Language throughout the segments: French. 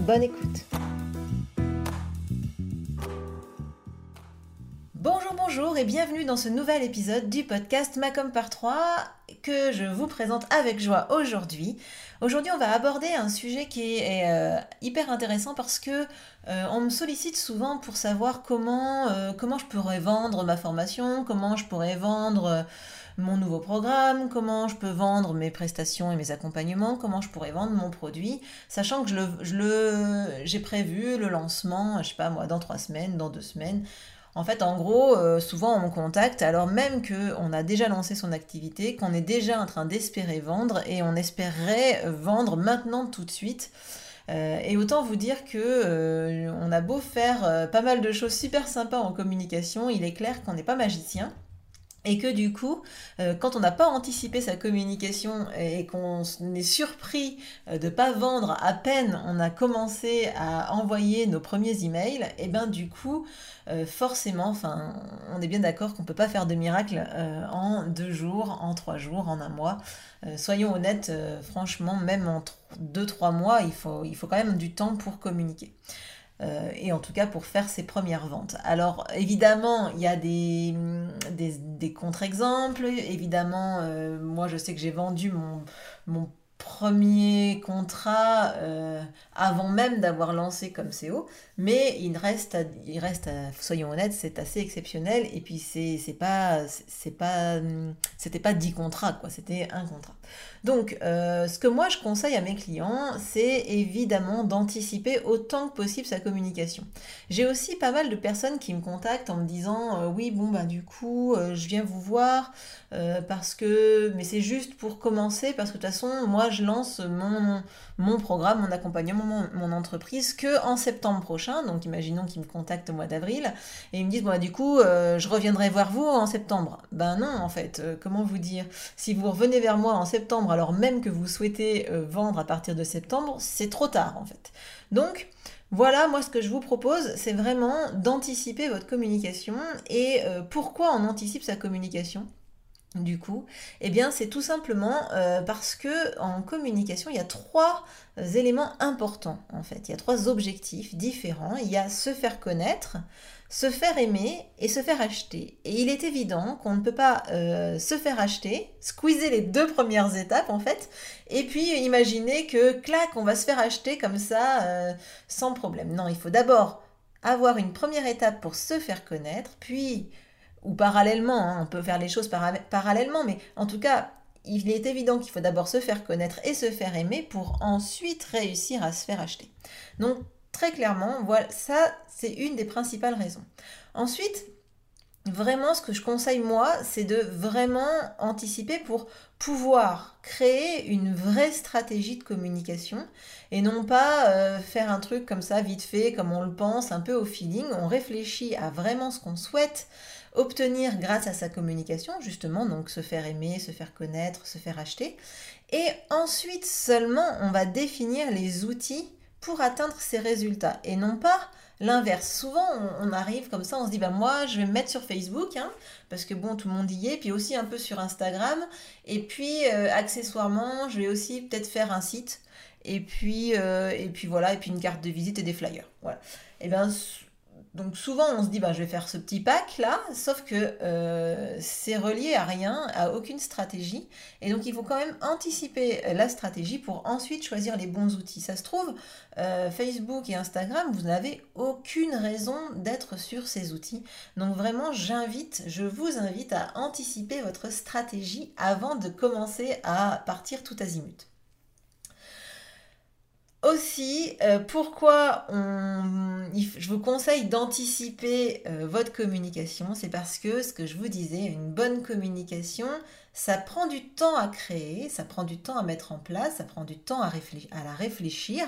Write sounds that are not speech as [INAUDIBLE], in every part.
Bonne écoute. Bonjour, bonjour et bienvenue dans ce nouvel épisode du podcast Macom par 3 que je vous présente avec joie aujourd'hui. Aujourd'hui, on va aborder un sujet qui est euh, hyper intéressant parce que euh, on me sollicite souvent pour savoir euh, comment je pourrais vendre ma formation, comment je pourrais vendre mon nouveau programme, comment je peux vendre mes prestations et mes accompagnements, comment je pourrais vendre mon produit, sachant que je le, j'ai prévu le lancement, je sais pas moi, dans trois semaines, dans deux semaines. En fait, en gros, euh, souvent on me contacte alors même qu'on a déjà lancé son activité, qu'on est déjà en train d'espérer vendre et on espérerait vendre maintenant tout de suite. Euh, et autant vous dire que euh, on a beau faire pas mal de choses super sympas en communication, il est clair qu'on n'est pas magicien. Et que du coup, euh, quand on n'a pas anticipé sa communication et qu'on est surpris euh, de ne pas vendre à peine on a commencé à envoyer nos premiers emails, et ben du coup, euh, forcément, enfin, on est bien d'accord qu'on ne peut pas faire de miracle en deux jours, en trois jours, en un mois. soyons honnêtes, franchement, même en deux, trois mois, il faut, il faut quand même du temps pour communiquer. Euh, et en tout cas pour faire ses premières ventes. Alors évidemment, il y a des, contre-exemples. Évidemment, euh, moi je sais que j'ai vendu mon premier contrat euh, avant même d'avoir lancé comme CO, mais il reste, il reste soyons honnêtes, c'est assez exceptionnel et puis c'est pas c'est pas c'était pas 10 contrats quoi, c'était un contrat. Donc euh, ce que moi je conseille à mes clients, c'est évidemment d'anticiper autant que possible sa communication. J'ai aussi pas mal de personnes qui me contactent en me disant euh, oui bon bah du coup je viens vous voir parce que mais c'est juste pour commencer parce que de toute façon moi je lance mon, programme, mon accompagnement, mon, entreprise que en septembre prochain. Donc imaginons qu'ils me contactent au mois d'avril et ils me disent bon, bah, du coup, euh, je reviendrai voir vous en septembre. Ben non, en fait, euh, comment vous dire? Si vous revenez vers moi en septembre alors même que vous souhaitez euh, vendre à partir de septembre, c'est trop tard en fait. Donc, voilà, moi ce que je vous propose, c'est vraiment d'anticiper votre communication. Et pourquoi on anticipe sa communication? Du coup, eh bien, c'est tout simplement euh, parce que en communication, il y a trois euh, éléments importants en fait. Il y a trois objectifs différents. Il y a se faire connaître, se faire aimer et se faire acheter. Et il est évident qu'on ne peut pas euh, se faire acheter, squeezer les deux premières étapes en fait, et puis imaginer que clac, on va se faire acheter comme ça sans problème. Non, il faut d'abord avoir une première étape pour se faire connaître, puis ou parallèlement, hein, on peut faire les choses parallèlement, mais en tout cas, il est évident qu'il faut d'abord se faire connaître et se faire aimer pour ensuite réussir à se faire acheter. Donc très clairement, voilà, ça c'est une des principales raisons. Ensuite, vraiment ce que je conseille moi, c'est de vraiment anticiper pour pouvoir créer une vraie stratégie de communication et non pas euh, faire un truc comme ça vite fait, comme on le pense, un peu au feeling. On réfléchit à vraiment ce qu'on souhaite obtenir grâce à sa communication, justement, donc se faire aimer, se faire connaître, se faire acheter. Et ensuite seulement, on va définir les outils pour atteindre ces résultats et non pas l'inverse. Souvent, on, arrive comme ça, on se dit, bah moi, je vais me mettre sur Facebook, hein, parce que bon, tout le monde y est, puis aussi un peu sur Instagram, et puis euh, accessoirement, je vais aussi peut-être faire un site, et puis, euh, et puis voilà, et puis une carte de visite et des flyers. Voilà. Et bien, donc souvent on se dit bah, je vais faire ce petit pack là, sauf que euh, c'est relié à rien, à aucune stratégie. Et donc il faut quand même anticiper la stratégie pour ensuite choisir les bons outils. Ça se trouve, euh, Facebook et Instagram, vous n'avez aucune raison d'être sur ces outils. Donc vraiment j'invite, je vous invite à anticiper votre stratégie avant de commencer à partir tout azimut. Aussi, euh, pourquoi je vous conseille d'anticiper euh, votre communication, c'est parce que ce que je vous disais, une bonne communication, ça prend du temps à créer, ça prend du temps à mettre en place, ça prend du temps à, à la réfléchir,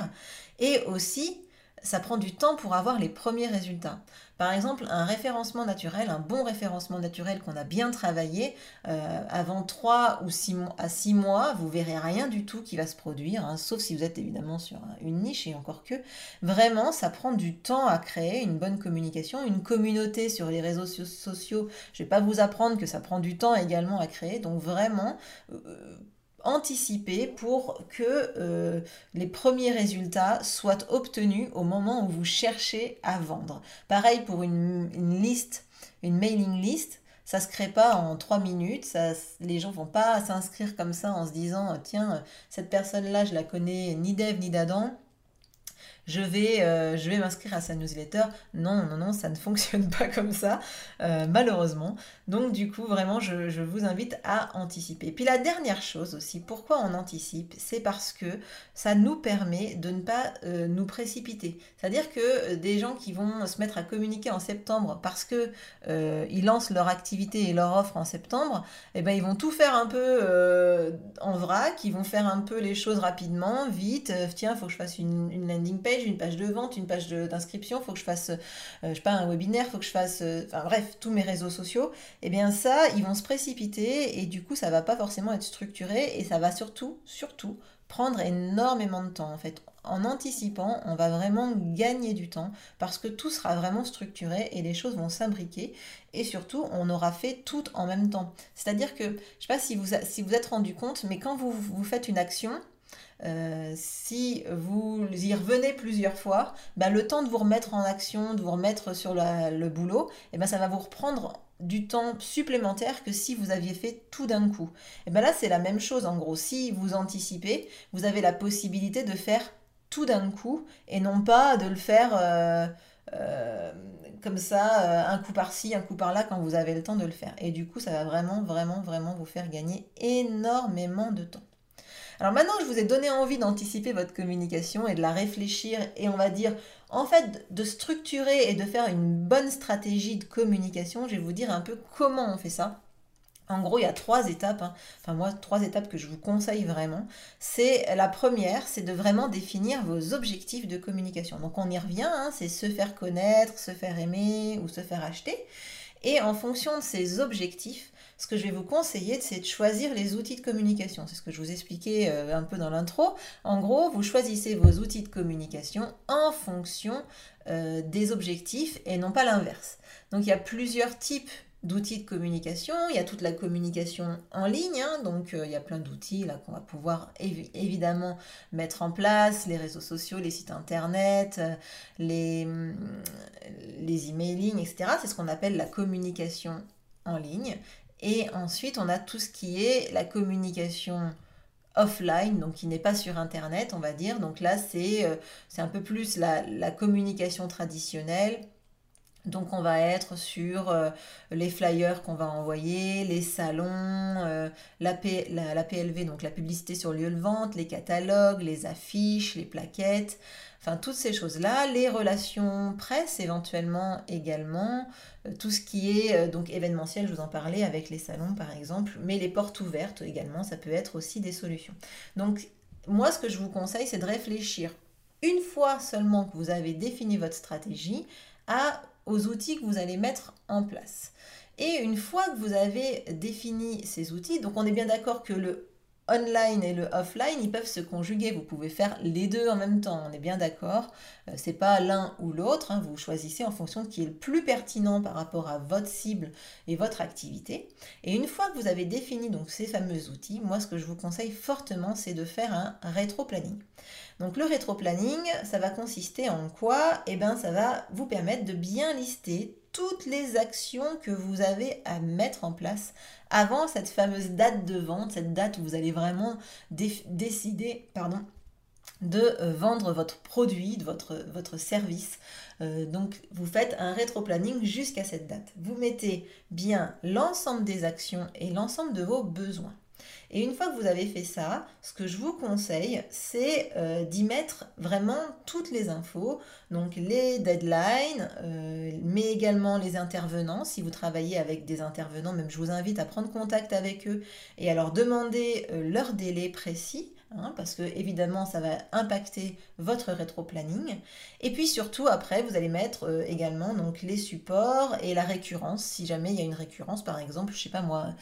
et aussi, ça prend du temps pour avoir les premiers résultats. Par exemple, un référencement naturel, un bon référencement naturel qu'on a bien travaillé, euh, avant 3 ou 6 mois, à 6 mois, vous verrez rien du tout qui va se produire, hein, sauf si vous êtes évidemment sur une niche et encore que. Vraiment, ça prend du temps à créer une bonne communication, une communauté sur les réseaux sociaux. Je ne vais pas vous apprendre que ça prend du temps également à créer, donc vraiment... Euh, anticiper pour que euh, les premiers résultats soient obtenus au moment où vous cherchez à vendre. Pareil pour une, liste, une mailing list. Ça se crée pas en trois minutes. Les gens vont pas s'inscrire comme ça en se disant tiens cette personne là je la connais ni d'Ève ni d'Adam je vais, euh, je vais m'inscrire à sa newsletter. Non, non, non, ça ne [LAUGHS] fonctionne pas comme ça, euh, malheureusement. Donc du coup, vraiment, je, vous invite à anticiper. Puis la dernière chose aussi, pourquoi on anticipe C'est parce que ça nous permet de ne pas euh, nous précipiter. C'est-à-dire que des gens qui vont se mettre à communiquer en septembre parce que ils lancent leur activité et leur offre en septembre, eh ben, ils vont tout faire un peu en vrac, ils vont faire un peu les choses rapidement, vite. tiens, il faut que je fasse une landing page une page de vente, une page d'inscription, il faut que je fasse, euh, je sais pas, un webinaire, il faut que je fasse, euh, enfin bref, tous mes réseaux sociaux, eh bien ça, ils vont se précipiter et du coup, ça va pas forcément être structuré et ça va surtout, surtout prendre énormément de temps en fait. En anticipant, on va vraiment gagner du temps parce que tout sera vraiment structuré et les choses vont s'imbriquer et surtout on aura fait tout en même temps. C'est-à-dire que, je ne sais pas si vous, si vous êtes rendu compte, mais quand vous, vous faites une action, euh, si vous y revenez plusieurs fois, ben, le temps de vous remettre en action, de vous remettre sur le boulot, et eh ben, ça va vous reprendre du temps supplémentaire que si vous aviez fait tout d'un coup. Et ben là, c'est la même chose en gros. Si vous anticipez, vous avez la possibilité de faire tout d'un coup et non pas de le faire euh, euh, comme ça, un coup par-ci, un coup par-là, quand vous avez le temps de le faire. Et du coup, ça va vraiment, vraiment, vraiment vous faire gagner énormément de temps. Alors maintenant je vous ai donné envie d'anticiper votre communication et de la réfléchir et on va dire en fait de structurer et de faire une bonne stratégie de communication, je vais vous dire un peu comment on fait ça. En gros, il y a trois étapes, hein. enfin moi, trois étapes que je vous conseille vraiment. C'est la première, c'est de vraiment définir vos objectifs de communication. Donc on y revient, hein, c'est se faire connaître, se faire aimer ou se faire acheter. Et en fonction de ces objectifs, ce que je vais vous conseiller, c'est de choisir les outils de communication. C'est ce que je vous expliquais euh, un peu dans l'intro. En gros, vous choisissez vos outils de communication en fonction euh, des objectifs et non pas l'inverse. Donc il y a plusieurs types d'outils de communication. Il y a toute la communication en ligne, hein. donc euh, il y a plein d'outils là qu'on va pouvoir évidemment mettre en place, les réseaux sociaux, les sites internet, les, les emailing, etc. C'est ce qu'on appelle la communication en ligne. Et ensuite, on a tout ce qui est la communication offline, donc qui n'est pas sur Internet, on va dire. Donc là, c'est euh, un peu plus la, communication traditionnelle. Donc on va être sur euh, les flyers qu'on va envoyer, les salons, euh, la, PLV, donc la publicité sur lieu de vente, les catalogues, les affiches, les plaquettes, enfin toutes ces choses-là, les relations presse éventuellement également, euh, tout ce qui est donc événementiel, je vous en parlais avec les salons par exemple, mais les portes ouvertes également, ça peut être aussi des solutions. Donc moi ce que je vous conseille c'est de réfléchir une fois seulement que vous avez défini votre stratégie à, aux outils que vous allez mettre en place. Et une fois que vous avez défini ces outils, donc on est bien d'accord que le online et le offline, ils peuvent se conjuguer. Vous pouvez faire les deux en même temps, on est bien d'accord. Euh, c'est pas l'un ou l'autre, hein. vous choisissez en fonction de qui est le plus pertinent par rapport à votre cible et votre activité. Et une fois que vous avez défini donc ces fameux outils, moi ce que je vous conseille fortement, c'est de faire un rétro-planning. Donc le rétro-planning, ça va consister en quoi? Eh bien ça va vous permettre de bien lister toutes les actions que vous avez à mettre en place avant cette fameuse date de vente, cette date où vous allez vraiment décider de euh, vendre votre produit, de votre, votre service. Euh, donc vous faites un rétro-planning jusqu'à cette date. Vous mettez bien l'ensemble des actions et l'ensemble de vos besoins. Et une fois que vous avez fait ça, ce que je vous conseille, c'est euh, d'y mettre vraiment toutes les infos, donc les deadlines, euh, mais également les intervenants. Si vous travaillez avec des intervenants, même je vous invite à prendre contact avec eux et à leur demander euh, leur délai précis hein, parce que évidemment ça va impacter votre rétro-planning. Et puis surtout après, vous allez mettre euh, également donc les supports et la récurrence, si jamais il y a une récurrence, par exemple, je sais pas moi,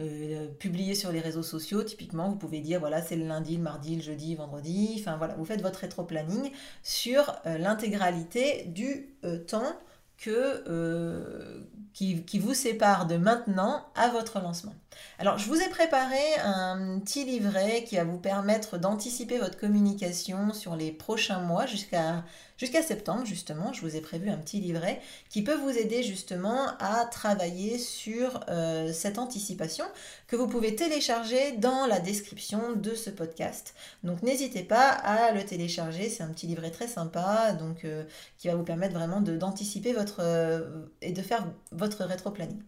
euh, publier sur les réseaux sociaux, typiquement, vous pouvez dire voilà, c'est le lundi, le mardi, le jeudi, vendredi. Enfin voilà, vous faites votre rétro-planning sur euh, l'intégralité du temps euh, qui, vous sépare de maintenant à votre lancement. Alors, je vous ai préparé un petit livret qui va vous permettre d'anticiper votre communication sur les prochains mois jusqu'à jusqu'à septembre, justement. Je vous ai prévu un petit livret qui peut vous aider justement à travailler sur euh, cette anticipation que vous pouvez télécharger dans la description de ce podcast. Donc, n'hésitez pas à le télécharger. C'est un petit livret très sympa donc, euh, qui va vous permettre vraiment d'anticiper votre euh, et de faire votre rétro-planning.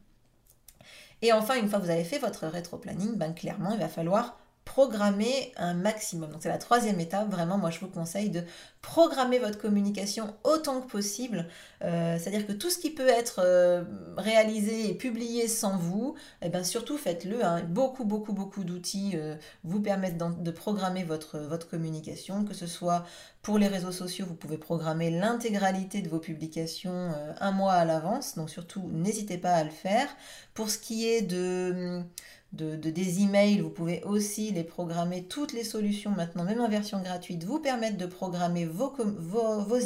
Et enfin, une fois que vous avez fait votre rétro-planning, ben, clairement, il va falloir programmer un maximum. Donc c'est la troisième étape. Vraiment, moi je vous conseille de programmer votre communication autant que possible. Euh, c'est-à-dire que tout ce qui peut être euh, réalisé et publié sans vous, eh bien surtout faites-le. Hein. Beaucoup, beaucoup, beaucoup d'outils euh, vous permettent de programmer votre, votre communication, que ce soit pour les réseaux sociaux, vous pouvez programmer l'intégralité de vos publications un mois à l'avance. Donc surtout, n'hésitez pas à le faire. Pour ce qui est de de, des emails, vous pouvez aussi les programmer. Toutes les solutions maintenant, même en version gratuite, vous permettent de programmer vos, vos.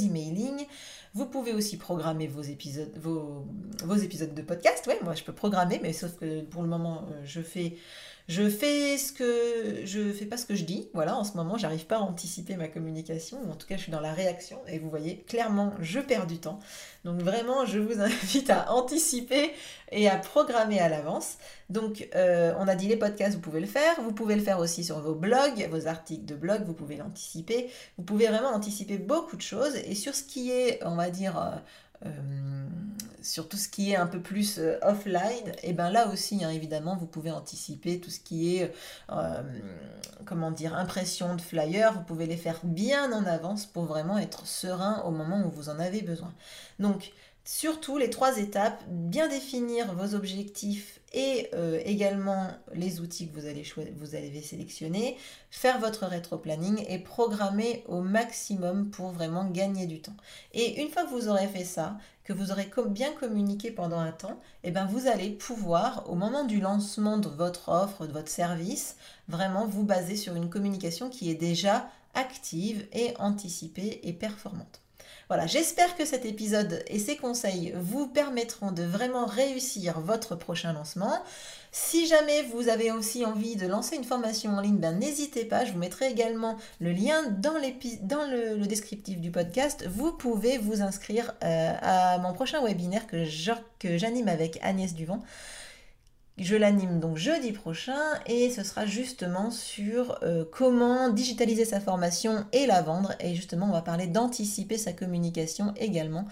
Vous pouvez aussi programmer vos épisodes, vos, vos épisodes de podcast. Ouais, moi je peux programmer, mais sauf que pour le moment, euh, je fais je fais ce que je fais pas ce que je dis. Voilà, en ce moment, j'arrive pas à anticiper ma communication. En tout cas, je suis dans la réaction et vous voyez clairement, je perds du temps. Donc vraiment, je vous [LAUGHS] invite à anticiper et à programmer à l'avance. Donc, euh, on a dit les podcasts, vous pouvez le faire. Vous pouvez le faire aussi sur vos blogs, vos articles de blog, vous pouvez l'anticiper. Vous pouvez vraiment anticiper beaucoup de choses. Et sur ce qui est, on va dire, euh, sur tout ce qui est un peu plus euh, offline, et bien là aussi, hein, évidemment, vous pouvez anticiper tout ce qui est, euh, comment dire, impression de flyers, vous pouvez les faire bien en avance pour vraiment être serein au moment où vous en avez besoin. Donc, surtout les trois étapes, bien définir vos objectifs et euh, également les outils que vous allez, vous allez sélectionner, faire votre rétro-planning et programmer au maximum pour vraiment gagner du temps. Et une fois que vous aurez fait ça, que vous aurez bien communiqué pendant un temps, et eh ben vous allez pouvoir, au moment du lancement de votre offre, de votre service, vraiment vous baser sur une communication qui est déjà active et anticipée et performante. Voilà, j'espère que cet épisode et ces conseils vous permettront de vraiment réussir votre prochain lancement. Si jamais vous avez aussi envie de lancer une formation en ligne, ben n'hésitez pas, je vous mettrai également le lien dans, le, descriptif du podcast. Vous pouvez vous inscrire euh, à mon prochain webinaire que j'anime avec Agnès Duvant. Je l'anime donc jeudi prochain et ce sera justement sur euh, comment digitaliser sa formation et la vendre. Et justement, on va parler d'anticiper sa communication également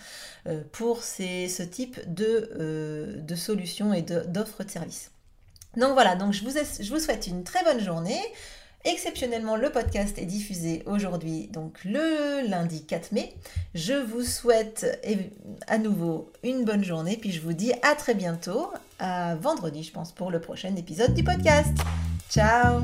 euh, pour ce type de, euh, solutions et d'offres de, services. Donc voilà, donc je vous souhaite une très bonne journée. Exceptionnellement, le podcast est diffusé aujourd'hui, donc le lundi 4 mai. Je vous souhaite à nouveau une bonne journée, puis je vous dis à très bientôt, à vendredi, je pense, pour le prochain épisode du podcast. Ciao